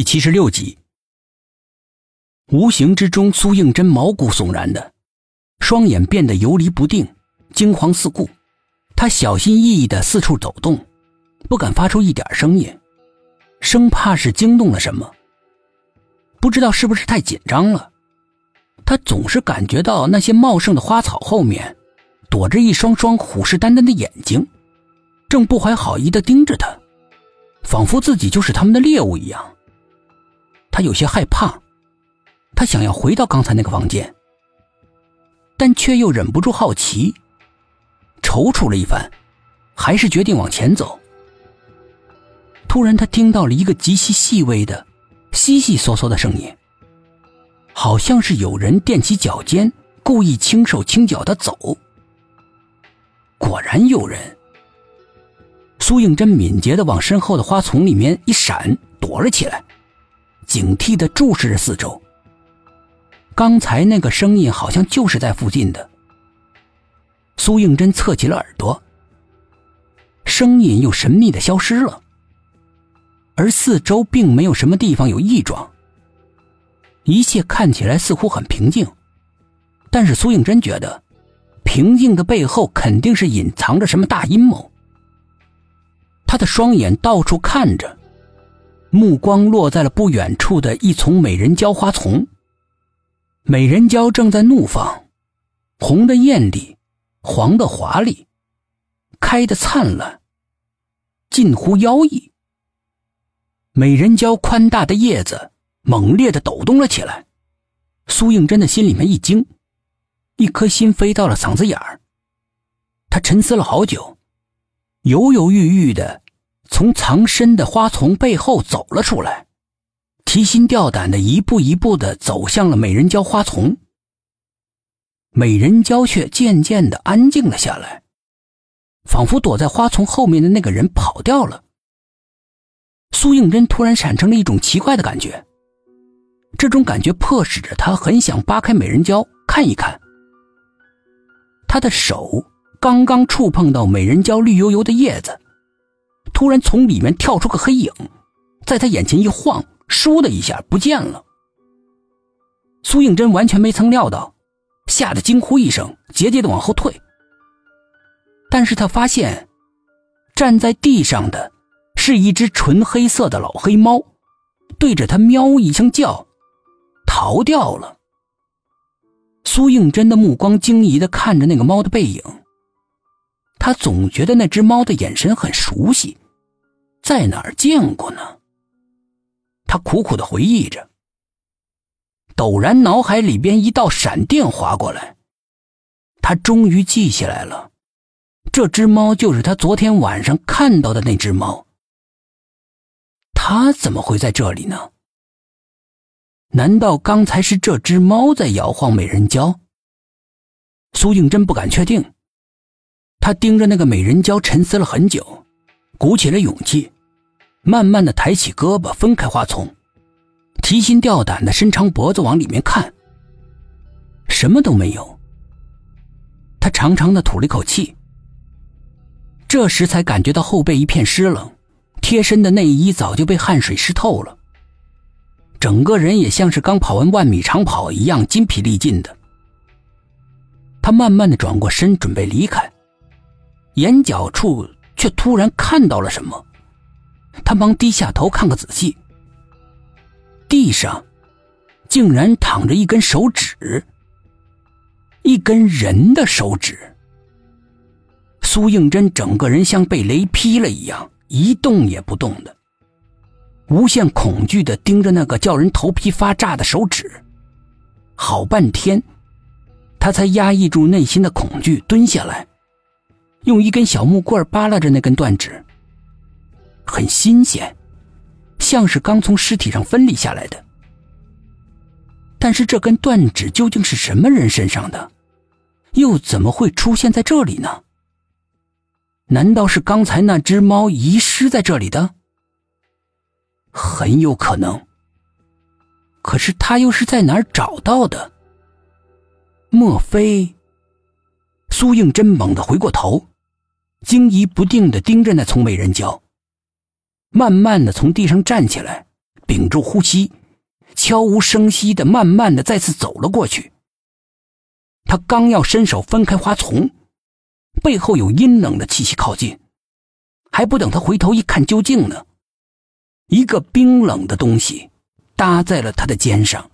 第七十六集，无形之中，苏应真毛骨悚然的，双眼变得游离不定，惊慌四顾。他小心翼翼的四处走动，不敢发出一点声音，生怕是惊动了什么。不知道是不是太紧张了，他总是感觉到那些茂盛的花草后面，躲着一双双虎视眈眈的眼睛，正不怀好意的盯着他，仿佛自己就是他们的猎物一样。他有些害怕，他想要回到刚才那个房间，但却又忍不住好奇，踌躇了一番，还是决定往前走。突然，他听到了一个极其细微的、悉悉嗦嗦的声音，好像是有人踮起脚尖，故意轻手轻脚的走。果然有人。苏应真敏捷的往身后的花丛里面一闪，躲了起来。警惕的注视着四周。刚才那个声音好像就是在附近的。苏应真侧起了耳朵，声音又神秘的消失了，而四周并没有什么地方有异状，一切看起来似乎很平静。但是苏应真觉得，平静的背后肯定是隐藏着什么大阴谋。他的双眼到处看着。目光落在了不远处的一丛美人蕉花丛，美人蕉正在怒放，红的艳丽，黄的华丽，开的灿烂，近乎妖异。美人蕉宽大的叶子猛烈的抖动了起来，苏应真的心里面一惊，一颗心飞到了嗓子眼儿。他沉思了好久，犹犹豫豫的。从藏身的花丛背后走了出来，提心吊胆的一步一步的走向了美人蕉花丛。美人蕉却渐渐的安静了下来，仿佛躲在花丛后面的那个人跑掉了。苏应真突然产生了一种奇怪的感觉，这种感觉迫使着他很想扒开美人蕉看一看。他的手刚刚触碰到美人蕉绿油油的叶子。突然，从里面跳出个黑影，在他眼前一晃，倏的一下不见了。苏应真完全没曾料到，吓得惊呼一声，节节的往后退。但是他发现，站在地上的是一只纯黑色的老黑猫，对着他喵一声叫，逃掉了。苏应真的目光惊疑的看着那个猫的背影。他总觉得那只猫的眼神很熟悉，在哪儿见过呢？他苦苦的回忆着。陡然，脑海里边一道闪电划过来，他终于记起来了，这只猫就是他昨天晚上看到的那只猫。他怎么会在这里呢？难道刚才是这只猫在摇晃美人蕉？苏应真不敢确定。他盯着那个美人蕉沉思了很久，鼓起了勇气，慢慢的抬起胳膊，分开花丛，提心吊胆的伸长脖子往里面看。什么都没有。他长长的吐了一口气，这时才感觉到后背一片湿冷，贴身的内衣早就被汗水湿透了，整个人也像是刚跑完万米长跑一样筋疲力尽的。他慢慢的转过身，准备离开。眼角处却突然看到了什么，他忙低下头看个仔细。地上竟然躺着一根手指，一根人的手指。苏应真整个人像被雷劈了一样，一动也不动的，无限恐惧的盯着那个叫人头皮发炸的手指。好半天，他才压抑住内心的恐惧，蹲下来。用一根小木棍扒拉着那根断指，很新鲜，像是刚从尸体上分离下来的。但是这根断指究竟是什么人身上的？又怎么会出现在这里呢？难道是刚才那只猫遗失在这里的？很有可能。可是他又是在哪儿找到的？莫非？苏应真猛地回过头。惊疑不定的盯着那丛美人蕉，慢慢的从地上站起来，屏住呼吸，悄无声息的、慢慢的再次走了过去。他刚要伸手分开花丛，背后有阴冷的气息靠近，还不等他回头一看究竟呢，一个冰冷的东西搭在了他的肩上。